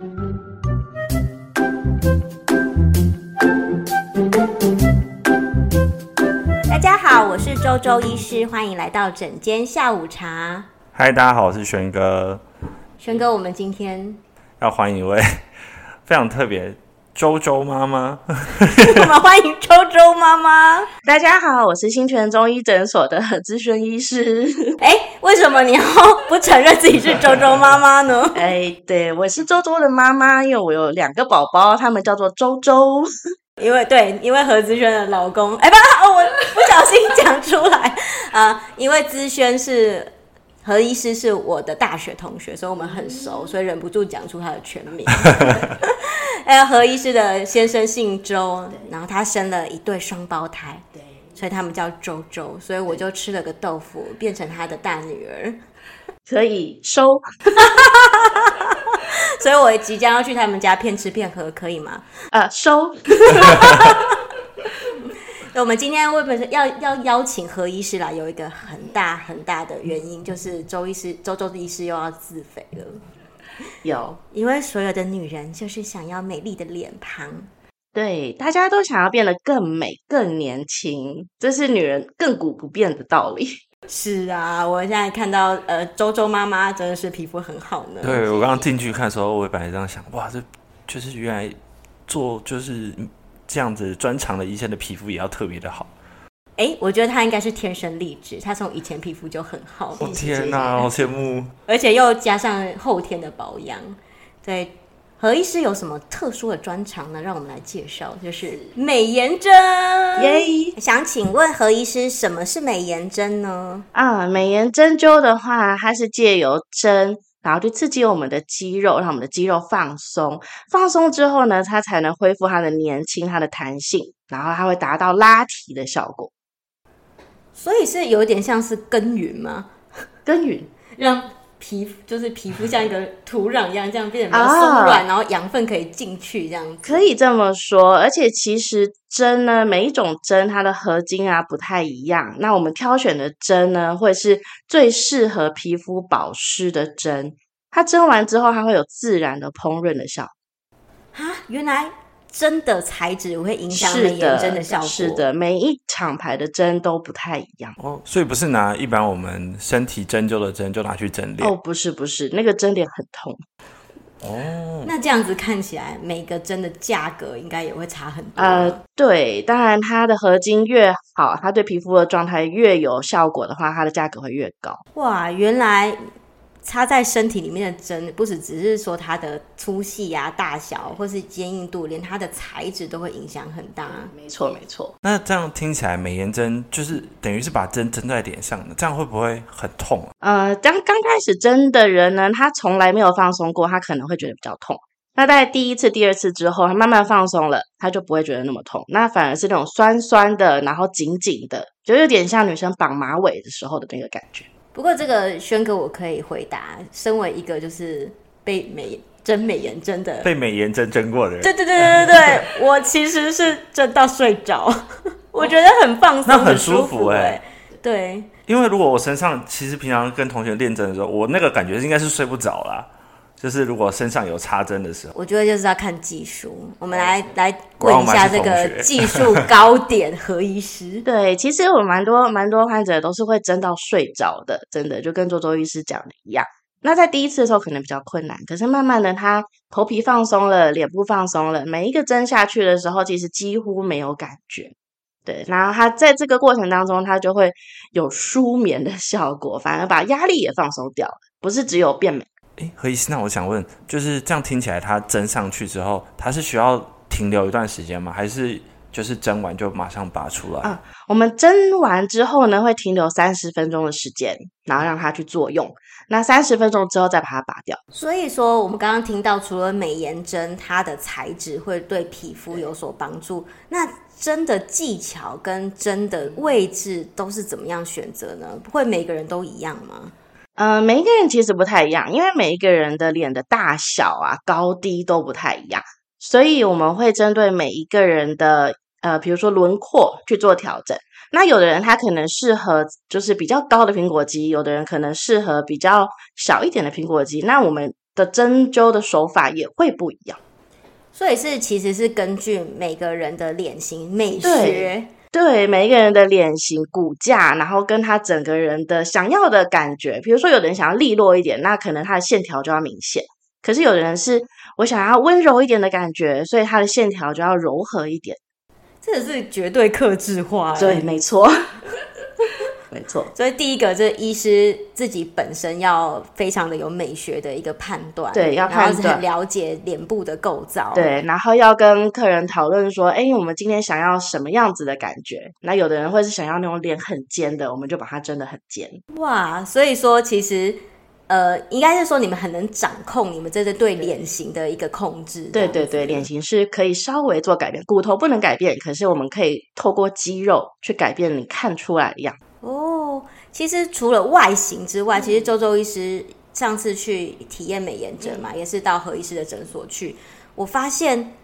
大家好，我是周周医师，欢迎来到整间下午茶。嗨，大家好，我是轩哥。轩哥，我们今天要欢迎一位 非常特别。周周妈妈，我们欢迎周周妈妈。大家好，我是新泉中医诊所的资深医师。哎，为什么你要不承认自己是周周妈妈呢？哎，对，我是周周的妈妈，因为我有两个宝宝，他们叫做周周。因为对，因为何资轩的老公，哎，不，我不小心讲出来啊、呃，因为资轩是。何医师是我的大学同学，所以我们很熟，所以忍不住讲出他的全名。哎，何医师的先生姓周，然后他生了一对双胞胎，对，所以他们叫周周，所以我就吃了个豆腐，变成他的大女儿，可以收。所以我即将要去他们家骗吃骗喝，可以吗？呃，收。我们今天为什么要要邀请何医师来？有一个很大很大的原因，就是周医师周周的医师又要自肥了。有，因为所有的女人就是想要美丽的脸庞，对，大家都想要变得更美、更年轻，这是女人亘古不变的道理。是啊，我现在看到呃，周周妈妈真的是皮肤很好呢。对，我刚刚进去看的时候，我本来这样想，哇，这就是原来做就是。这样子专长的医生的皮肤也要特别的好。哎，我觉得他应该是天生丽质，他从以前皮肤就很好。哦天哪，好羡慕！而且又加上后天的保养。对，何医师有什么特殊的专长呢？让我们来介绍，就是美颜针。耶！想请问何医师，什么是美颜针呢？啊，美颜针灸的话，它是借由针。然后去刺激我们的肌肉，让我们的肌肉放松。放松之后呢，它才能恢复它的年轻、它的弹性，然后它会达到拉提的效果。所以是有点像是耕耘吗？耕耘让。皮肤就是皮肤像一个土壤一样，这样变得比较松软，然后养分可以进去，这样子可以这么说。而且其实针呢，每一种针它的合金啊不太一样。那我们挑选的针呢，会是最适合皮肤保湿的针。它蒸完之后，它会有自然的烹饪的效果。啊，原来。针的材质会影响美颜针的效果。是的，是的，每一厂牌的针都不太一样哦。所以不是拿一般我们身体针灸的针就拿去针脸哦，不是不是，那个针脸很痛哦。那这样子看起来，每个针的价格应该也会差很多。呃，对，当然它的合金越好，它对皮肤的状态越有效果的话，它的价格会越高。哇，原来。插在身体里面的针，不是只是说它的粗细啊、大小，或是坚硬度，连它的材质都会影响很大。没错，没错。那这样听起来，美颜针就是等于是把针针在脸上的，这样会不会很痛啊？呃，刚刚开始针的人呢，他从来没有放松过，他可能会觉得比较痛。那在第一次、第二次之后，他慢慢放松了，他就不会觉得那么痛。那反而是那种酸酸的，然后紧紧的，就有点像女生绑马尾的时候的那个感觉。不过这个轩哥我可以回答，身为一个就是被美真美颜针的被美颜针针过的人，对对对对对对，我其实是针到睡着，我觉得很放松，那很舒服哎、欸，对，因为如果我身上其实平常跟同学练针的时候，我那个感觉应该是睡不着啦。就是如果身上有插针的时候，我觉得就是要看技术。我们来来问一下这个技术高点何医师。对，其实我蛮多蛮多患者都是会针到睡着的，真的就跟周周医师讲的一样。那在第一次的时候可能比较困难，可是慢慢的他头皮放松了，脸部放松了，每一个针下去的时候，其实几乎没有感觉。对，然后他在这个过程当中，他就会有舒眠的效果，反而把压力也放松掉了，不是只有变美。哎，何医师，那我想问，就是这样听起来，他针上去之后，他是需要停留一段时间吗？还是就是蒸完就马上拔出来？啊，我们蒸完之后呢，会停留三十分钟的时间，然后让它去作用。那三十分钟之后再把它拔掉。所以说，我们刚刚听到，除了美颜针，它的材质会对皮肤有所帮助，那针的技巧跟针的位置都是怎么样选择呢？不会每个人都一样吗？嗯、呃，每一个人其实不太一样，因为每一个人的脸的大小啊、高低都不太一样，所以我们会针对每一个人的呃，比如说轮廓去做调整。那有的人他可能适合就是比较高的苹果肌，有的人可能适合比较小一点的苹果肌。那我们的针灸的手法也会不一样。所以是其实是根据每个人的脸型美学，对，对每一个人的脸型骨架，然后跟他整个人的想要的感觉。比如说，有的人想要利落一点，那可能他的线条就要明显；可是有的人是我想要温柔一点的感觉，所以它的线条就要柔和一点。这是绝对克制化，对，没错。没错，所以第一个，这医师自己本身要非常的有美学的一个判断，对，要判断，很了解脸部的构造，对，然后要跟客人讨论说，哎，我们今天想要什么样子的感觉？那有的人会是想要那种脸很尖的，我们就把它真的很尖。哇，所以说其实，呃，应该是说你们很能掌控你们这是对脸型的一个控制。对对对，脸型是可以稍微做改变，骨头不能改变，可是我们可以透过肌肉去改变你看出来的样子。哦，其实除了外形之外，其实周周医师上次去体验美颜针嘛，也是到何医师的诊所去，我发现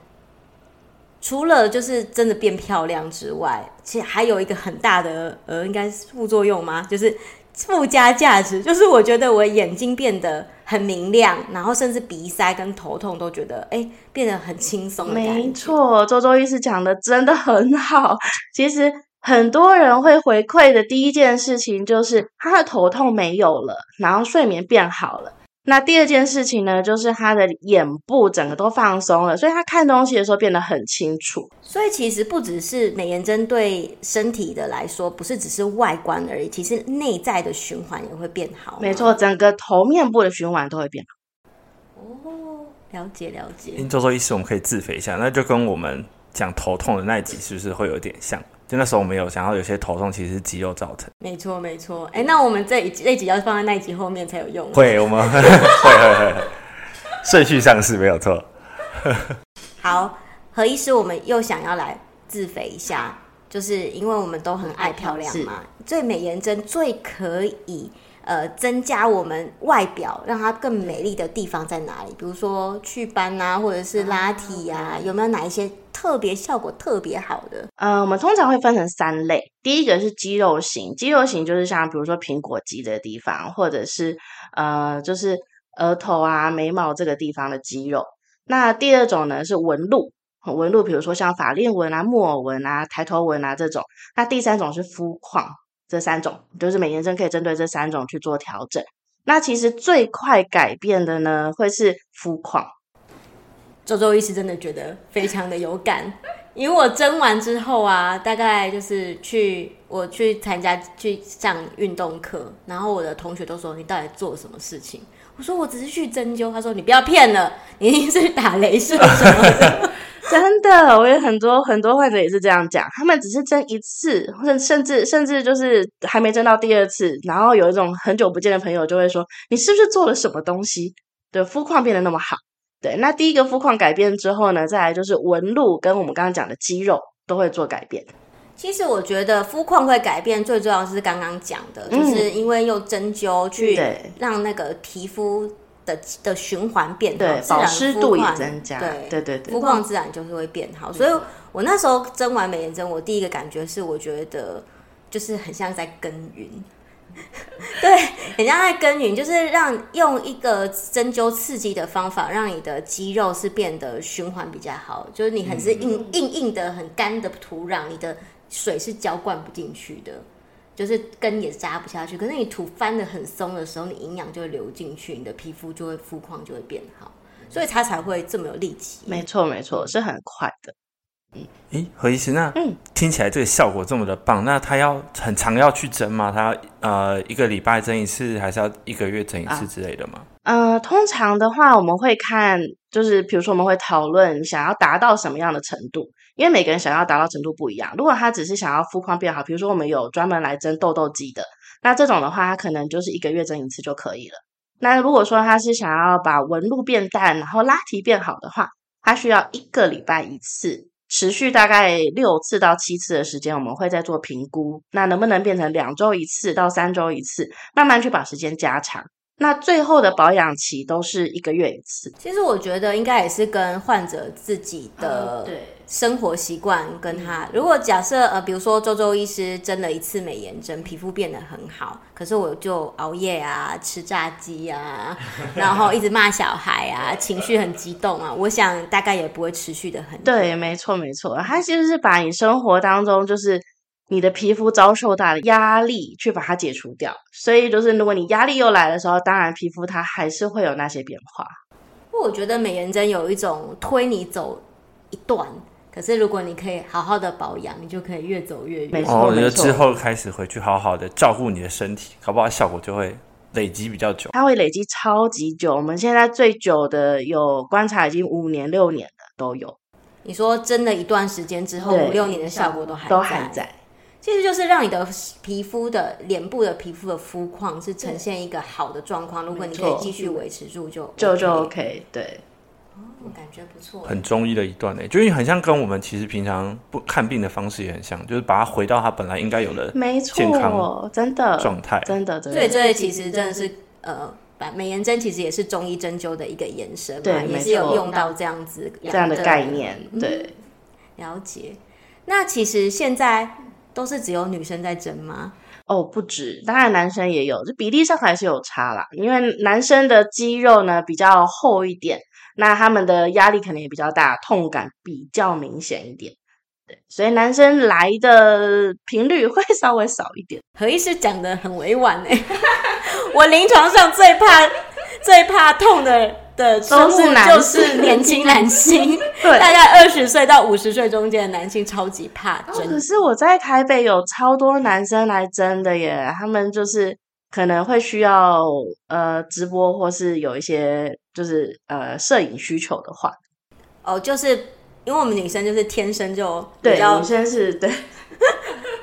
除了就是真的变漂亮之外，其实还有一个很大的呃，应该是副作用吗？就是附加价值，就是我觉得我眼睛变得很明亮，然后甚至鼻塞跟头痛都觉得哎变得很轻松。没错，周周医师讲的真的很好，其实。很多人会回馈的第一件事情就是他的头痛没有了，然后睡眠变好了。那第二件事情呢，就是他的眼部整个都放松了，所以他看东西的时候变得很清楚。所以其实不只是美颜针对身体的来说，不是只是外观而已，其实内在的循环也会变好。没错，整个头面部的循环都会变好。哦，了解了解。周周医师，我们可以自肥一下，那就跟我们讲头痛的那一集是不是会有点像？就那时候我们有想要有些头痛，其实是肌肉造成。没错，没错。哎，那我们这一这一集要放在那一集后面才有用。会，我们会会会顺序上是没有错。好，何医师，我们又想要来自肥一下，就是因为我们都很爱漂亮嘛。最美颜针最可以呃增加我们外表，让它更美丽的地方在哪里？比如说祛斑啊，或者是拉提啊，有没有哪一些？特别效果特别好的，呃，我们通常会分成三类。第一个是肌肉型，肌肉型就是像比如说苹果肌的地方，或者是呃，就是额头啊、眉毛这个地方的肌肉。那第二种呢是纹路，纹路比如说像法令纹啊、木偶纹啊、抬头纹啊这种。那第三种是肤况，这三种就是美颜针可以针对这三种去做调整。那其实最快改变的呢会是肤况。周周医师真的觉得非常的有感，因为我针完之后啊，大概就是去我去参加去上运动课，然后我的同学都说，你到底做了什么事情？我说我只是去针灸，他说你不要骗了，你一定是打雷射什么。真的，我有很多很多患者也是这样讲，他们只是针一次，或者甚至甚至就是还没针到第二次，然后有一种很久不见的朋友就会说，你是不是做了什么东西，对肤况变得那么好？对，那第一个肤况改变之后呢，再来就是纹路跟我们刚刚讲的肌肉都会做改变。其实我觉得肤况会改变，最重要是刚刚讲的，嗯、就是因为用针灸去让那个皮肤的的循环变好，对，保湿度也增加。对对对对，肤况自然就是会变好。所以我那时候蒸完美颜针，我第一个感觉是，我觉得就是很像在耕耘。对，很像在耕耘，就是让用一个针灸刺激的方法，让你的肌肉是变得循环比较好。就是你很是硬硬硬的、很干的土壤，你的水是浇灌不进去的，就是根也扎不下去。可是你土翻的很松的时候，你营养就会流进去，你的皮肤就会肤况就会变好，所以它才会这么有力气。没错，没错，是很快的。嗯诶，何医师，那嗯听起来这个效果这么的棒，那他要很常要去蒸吗？他要呃一个礼拜蒸一次，还是要一个月蒸一次之类的吗？呃，通常的话，我们会看，就是比如说我们会讨论想要达到什么样的程度，因为每个人想要达到程度不一样。如果他只是想要肤况变好，比如说我们有专门来蒸痘痘肌的，那这种的话，他可能就是一个月蒸一次就可以了。那如果说他是想要把纹路变淡，然后拉提变好的话，他需要一个礼拜一次。持续大概六次到七次的时间，我们会再做评估。那能不能变成两周一次到三周一次，慢慢去把时间加长。那最后的保养期都是一个月一次。其实我觉得应该也是跟患者自己的生活习惯跟他，如果假设呃，比如说周周医师针了一次美颜针，皮肤变得很好，可是我就熬夜啊，吃炸鸡啊，然后一直骂小孩啊，情绪很激动啊，我想大概也不会持续的很久。对，没错没错，他其实是把你生活当中就是你的皮肤遭受到的压力去把它解除掉，所以就是如果你压力又来的时候，当然皮肤它还是会有那些变化。不过我觉得美颜针有一种推你走一段。可是，如果你可以好好的保养，你就可以越走越远。哦，我觉得之后开始回去好好的照顾你的身体，搞不好效果就会累积比较久。它会累积超级久，我们现在最久的有观察已经五年、六年了都有。你说真的，一段时间之后，五六年的效果都还都还在。其实就是让你的皮肤的脸部的皮肤的肤况是呈现一个好的状况。如果你可以继续维持住就，就、OK、就就 OK。对。我感觉不错，很中医的一段呢，就是很像跟我们其实平常不看病的方式也很像，就是把它回到它本来应该有的健康真的状态，真的。所以这其实真的是呃，美颜针其实也是中医针灸的一个延伸嘛，对，也是有用到这样子这样的概念。对、嗯，了解。那其实现在都是只有女生在针吗？哦，不止，当然男生也有，这比例上还是有差啦。因为男生的肌肉呢比较厚一点。那他们的压力可能也比较大，痛感比较明显一点，对，所以男生来的频率会 稍微少一点。何医师讲的很委婉哎，我临床上最怕最怕痛的的都是就是 年轻男性，对，大概二十岁到五十岁中间的男性超级怕针。哦，可是我在台北有超多男生来针的耶，他们就是。可能会需要呃直播，或是有一些就是呃摄影需求的话，哦，就是因为我们女生就是天生就比较对，女生是对。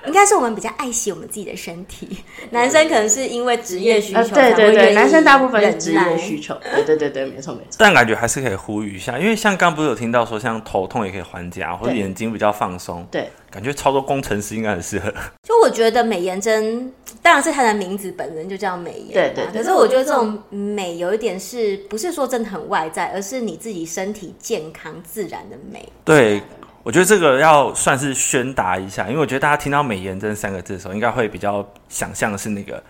应该是我们比较爱惜我们自己的身体，男生可能是因为职业需求。对对对，男生大部分是职业需求。对对对对，没错没错。但感觉还是可以呼吁一下，因为像刚不是有听到说，像头痛也可以缓解，或者眼睛比较放松。对，感觉超多工程师应该很适合。就我觉得美颜针，当然是它的名字本身就叫美颜。对对。可是我觉得这种美有一点是不是说真的很外在，而是你自己身体健康自然的美。对。我觉得这个要算是宣达一下，因为我觉得大家听到美颜针三个字的时候，应该会比较想象的是那个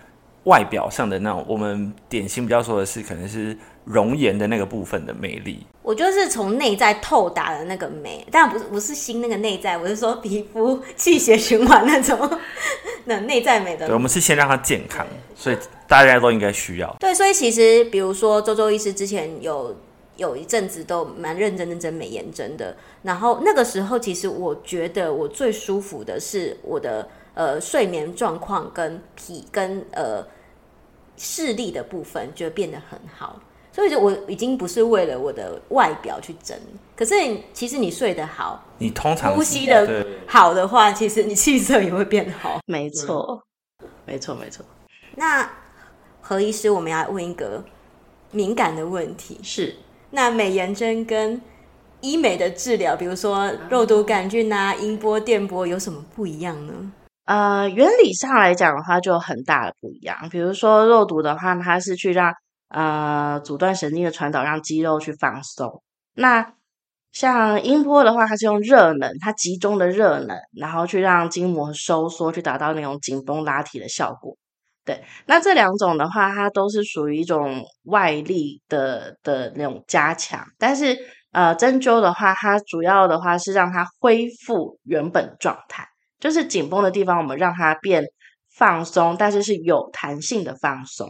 外表上的那种，我们典型比较说的是可能是容颜的那个部分的美丽。我觉得是从内在透达的那个美，但不是不是心那个内在，我是说皮肤气血循环那种那内在美的。对，我们是先让它健康，所以大家都应该需要。对，所以其实比如说周周医师之前有。有一阵子都蛮认真的针美颜针的，然后那个时候其实我觉得我最舒服的是我的呃睡眠状况跟皮跟呃视力的部分就变得很好，所以就我已经不是为了我的外表去整，可是其实你睡得好，你通常呼吸的好的话，其实你气色也会变好。没错，没错，没错。那何医师，我们要问一个敏感的问题是。那美颜针跟医美的治疗，比如说肉毒杆菌啊、音波、电波，有什么不一样呢？呃，原理上来讲的话，就很大的不一样。比如说肉毒的话，它是去让呃阻断神经的传导，让肌肉去放松。那像音波的话，它是用热能，它集中的热能，然后去让筋膜收缩，去达到那种紧绷拉提的效果。对，那这两种的话，它都是属于一种外力的的那种加强，但是呃，针灸的话，它主要的话是让它恢复原本状态，就是紧绷的地方，我们让它变放松，但是是有弹性的放松。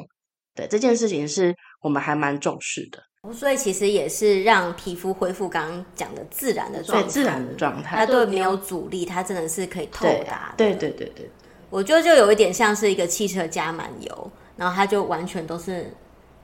对，这件事情是我们还蛮重视的。所以其实也是让皮肤恢复刚刚讲的自然的状态，对，自然的状态，它都没有阻力，它真的是可以透达。对对对对对。我觉得就有一点像是一个汽车加满油，然后它就完全都是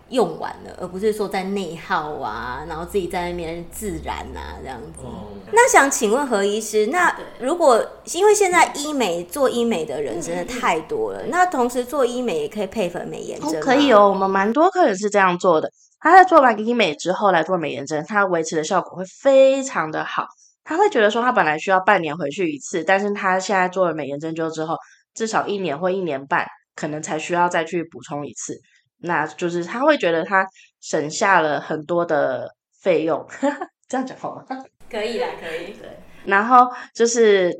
用完了，而不是说在内耗啊，然后自己在那边自燃啊这样子。哦、那想请问何医师，那如果因为现在医美做医美的人真的太多了，那同时做医美也可以配合美颜针、哦？可以哦，我们蛮多客人是这样做的。他在做完医美之后来做美颜针，他维持的效果会非常的好。他会觉得说他本来需要半年回去一次，但是他现在做了美颜针灸之后。至少一年或一年半，可能才需要再去补充一次。那就是他会觉得他省下了很多的费用，这样讲好吗？可以啦，可以。对，然后就是，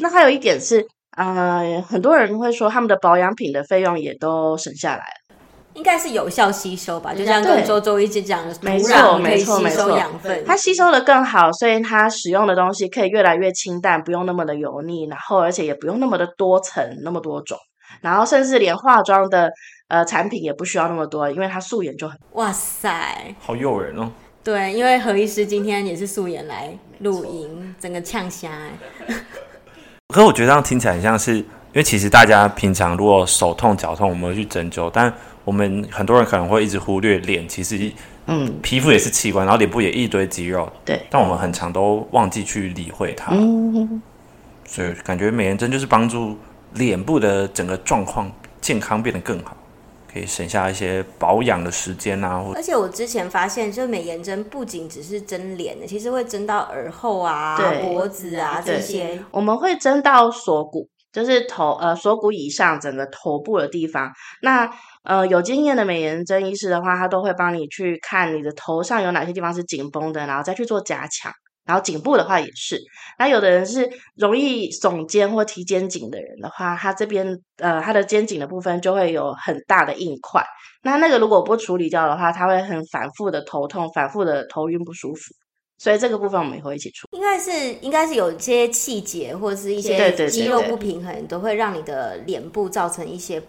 那还有一点是，呃，很多人会说他们的保养品的费用也都省下来了。应该是有效吸收吧，就像跟周周一直讲的，没错，没错，没错，养分它吸收的更好，所以它使用的东西可以越来越清淡，不用那么的油腻，然后而且也不用那么的多层，那么多种，然后甚至连化妆的呃产品也不需要那么多，因为它素颜就很。哇塞，好诱人哦！对，因为何医师今天也是素颜来录音，整个呛虾哎。可是我觉得这样听起来很像是，因为其实大家平常如果手痛脚痛，我们会去针灸，但我们很多人可能会一直忽略脸，其实，嗯，皮肤也是器官，然后脸部也一堆肌肉，对，但我们很常都忘记去理会它，嗯，所以感觉美颜针就是帮助脸部的整个状况健康变得更好，可以省下一些保养的时间啊。而且我之前发现，就美颜针不仅只是针脸的，其实会针到耳后啊、脖子啊这些，我们会针到锁骨。就是头呃锁骨以上整个头部的地方，那呃有经验的美颜针医师的话，他都会帮你去看你的头上有哪些地方是紧绷的，然后再去做加强。然后颈部的话也是，那有的人是容易耸肩或提肩颈的人的话，他这边呃他的肩颈的部分就会有很大的硬块，那那个如果不处理掉的话，他会很反复的头痛，反复的头晕不舒服。所以这个部分我们也会一起出。应该是应该是有一些气节或者是一些肌肉不平衡，都会让你的脸部造成一些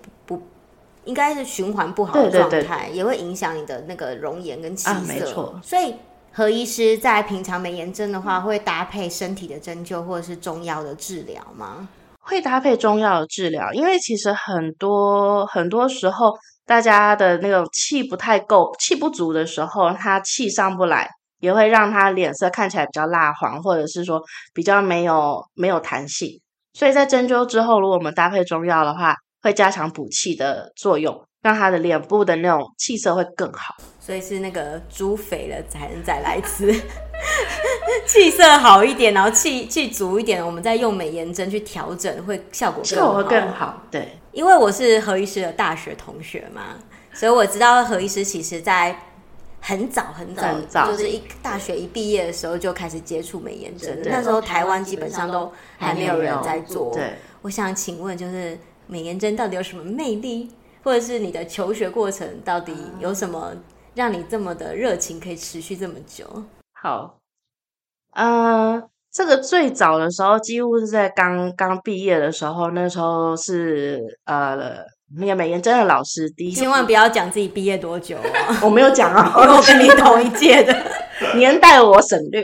应该是循环不好的状态，对对对，也会影响你的那个容颜跟气色。啊，没错。所以何医师在平常美颜针的话，会搭配身体的针灸或者是中药的治疗吗？会搭配中药的治疗，因为其实很多很多时候大家的那种气不太够，气不足的时候，他气上不来。也会让他脸色看起来比较蜡黄，或者是说比较没有没有弹性。所以在针灸之后，如果我们搭配中药的话，会加强补气的作用，让他的脸部的那种气色会更好。所以是那个猪肥了才能再来吃，气色好一点，然后气气足一点，我们再用美颜针去调整，会效果更好。效果更好。对，因为我是何医师的大学同学嘛，所以我知道何医师其实在。很早很早，很早就是一大学一毕业的时候就开始接触美颜针。那时候台湾基本上都还没有人在做。对，我想请问，就是美颜针到底有什么魅力，或者是你的求学过程到底有什么让你这么的热情可以持续这么久？好，呃，这个最早的时候几乎是在刚刚毕业的时候，那时候是呃。那个美颜真的老师，第一千万不要讲自己毕业多久哦，我没有讲啊，我跟你同一届的，年代我省略。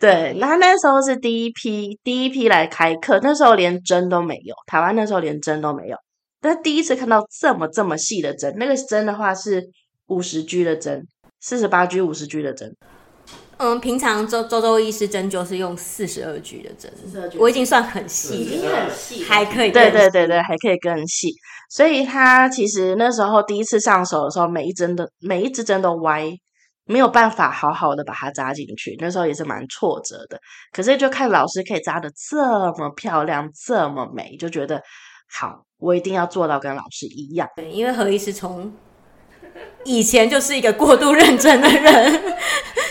对，那那时候是第一批，第一批来开课，那时候连针都没有，台湾那时候连针都没有。但第一次看到这么这么细的针，那个针的话是五十 G 的针，四十八 G、五十 G 的针。嗯，平常周周周医师针灸是用四十二 G 的针，我已经算很细，已经很细，还可以，对对对对，还可以更细。所以他其实那时候第一次上手的时候，每一针的每一支针都歪，没有办法好好的把它扎进去。那时候也是蛮挫折的。可是就看老师可以扎的这么漂亮，这么美，就觉得好，我一定要做到跟老师一样。对，因为何医师从以前就是一个过度认真的人。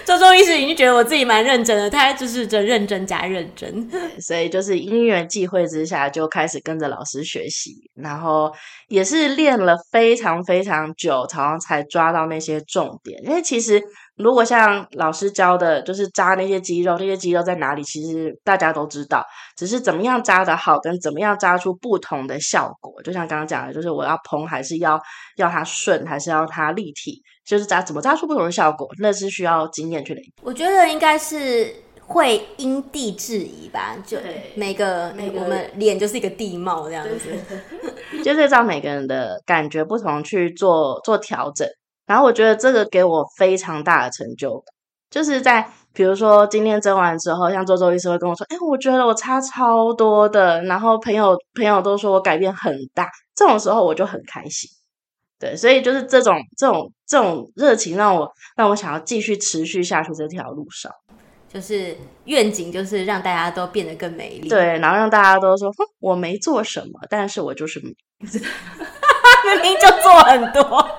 周周医师已经觉得我自己蛮认真的，他就是这认真加认真，所以就是因缘际会之下就开始跟着老师学习，然后也是练了非常非常久，常常才抓到那些重点。因为其实如果像老师教的，就是扎那些肌肉，那些肌肉在哪里，其实大家都知道，只是怎么样扎的好，跟怎么样扎出不同的效果。就像刚刚讲的，就是我要蓬还是要要它顺，还是要它立体。就是扎怎么扎出不同的效果，那是需要经验去累积。我觉得应该是会因地制宜吧，就每个每个我们脸就是一个地貌这样子，就是照每个人的感觉不同去做做调整。然后我觉得这个给我非常大的成就感，就是在比如说今天针完之后，像周周医师会跟我说：“哎，我觉得我差超多的。”然后朋友朋友都说我改变很大，这种时候我就很开心。对，所以就是这种这种这种热情，让我让我想要继续持续下去这条路上。就是愿景，就是让大家都变得更美丽。对，然后让大家都说，哼，我没做什么，但是我就是 明明就做很多。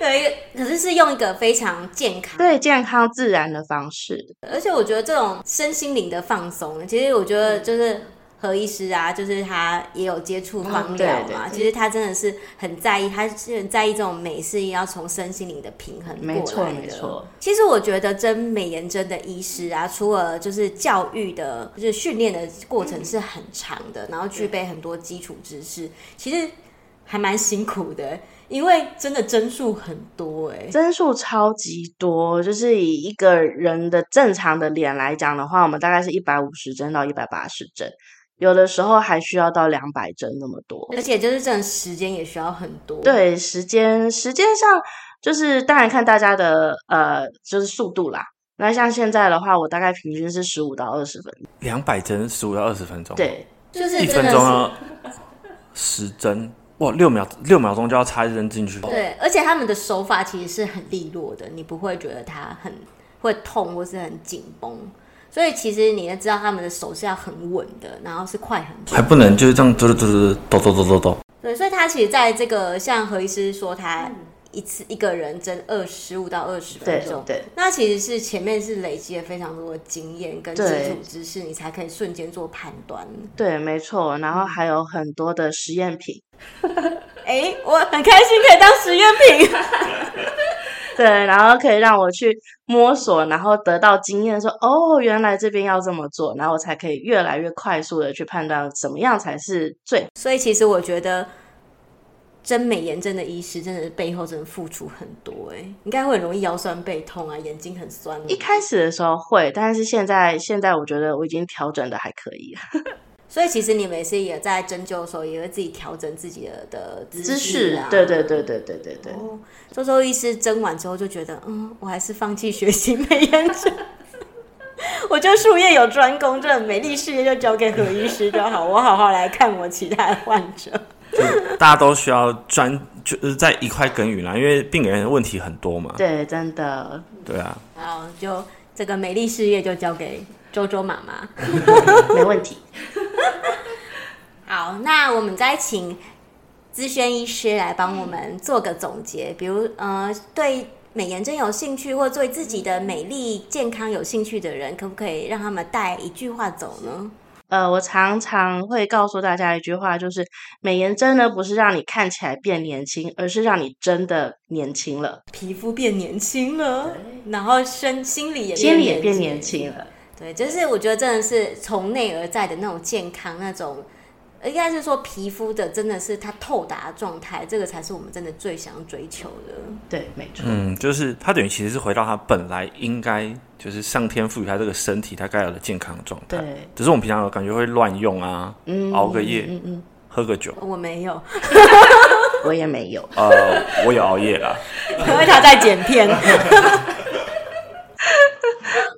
有一个，可是是用一个非常健康、对健康自然的方式。而且我觉得这种身心灵的放松，其实我觉得就是。何医师啊，就是他也有接触芳疗嘛、嗯。其实他真的是很在意，他是很在意这种美是要从身心灵的平衡过来的。没错，没错。其实我觉得真美颜针的医师啊，除了就是教育的，就是训练的过程是很长的，然后具备很多基础知识，其实还蛮辛苦的，因为真的针数很多哎、欸，针数超级多。就是以一个人的正常的脸来讲的话，我们大概是一百五十针到一百八十针。有的时候还需要到两百针那么多，而且就是这种时间也需要很多。对，时间时间上就是当然看大家的呃就是速度啦。那像现在的话，我大概平均是十五到二十分钟。两百针十五到二十分钟，对，就是一分钟十针哇，六秒六秒钟就要插一针进去。对，而且他们的手法其实是很利落的，你不会觉得它很会痛或是很紧绷。所以其实你要知道，他们的手是要很稳的，然后是快很准，还不能就是这样嘟嘟嘟嘟抖抖抖抖抖。对，所以他其实在这个像何医师说，他一次一个人蒸二十五到二十分钟，对，那其实是前面是累积了非常多的经验跟基础知识，你才可以瞬间做判断。对，没错。然后还有很多的实验品。哎、欸，我很开心可以当实验品。对，然后可以让我去摸索，然后得到经验，说哦，原来这边要这么做，然后我才可以越来越快速的去判断怎么样才是最。所以其实我觉得，针美颜针的医师真的是背后真的付出很多，哎，应该会很容易腰酸背痛啊，眼睛很酸。一开始的时候会，但是现在现在我觉得我已经调整的还可以了。所以其实你每次也在针灸的时候，也会自己调整自己的的姿势啊。对对对对对对对。哦，周周医师针完之后就觉得，嗯，我还是放弃学习美颜针，我就术业有专攻，这美丽事业就交给何医师就好，我好好来看我其他的患者。大家都需要专，就是在一块耕耘啦，因为病人的问题很多嘛。对，真的。对啊。好，就这个美丽事业就交给周周妈妈，没问题。好，那我们再请资轩医师来帮我们做个总结。比如，呃，对美颜针有兴趣，或对自己的美丽健康有兴趣的人，可不可以让他们带一句话走呢？呃，我常常会告诉大家一句话，就是美颜针呢，不是让你看起来变年轻，而是让你真的年轻了，皮肤变年轻了，然后身心理也心里也变年轻了。对，就是我觉得真的是从内而在的那种健康，那种应该是说皮肤的真的是它透达的状态，这个才是我们真的最想追求的。对，没错。嗯，就是它等于其实是回到它本来应该就是上天赋予它这个身体它该有的健康状态。对，只是我们平常有感觉会乱用啊，嗯，熬个夜，嗯嗯，喝个酒。我没有，我也没有。呃，我有熬夜啦，因为他在剪片。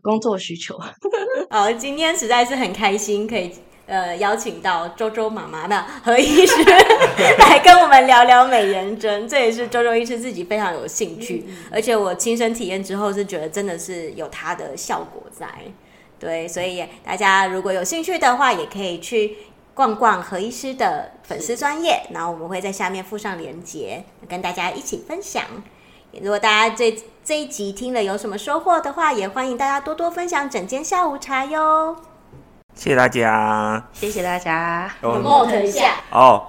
工作需求，好，今天实在是很开心，可以呃邀请到周周妈妈的何医师 来跟我们聊聊美颜针，这也是周周医师自己非常有兴趣，而且我亲身体验之后是觉得真的是有它的效果在，对，所以大家如果有兴趣的话，也可以去逛逛何医师的粉丝专业，然后我们会在下面附上链接，跟大家一起分享。如果大家这这一集听了有什么收获的话，也欢迎大家多多分享整间下午茶哟。谢谢大家，谢谢大家。我一下。哦，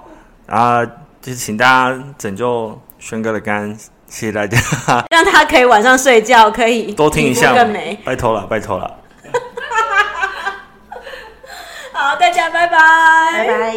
然后就是请大家拯救轩哥的肝，谢谢大家，让他可以晚上睡觉可以多听一下，拜托了，拜托了。好，大家拜拜，拜拜。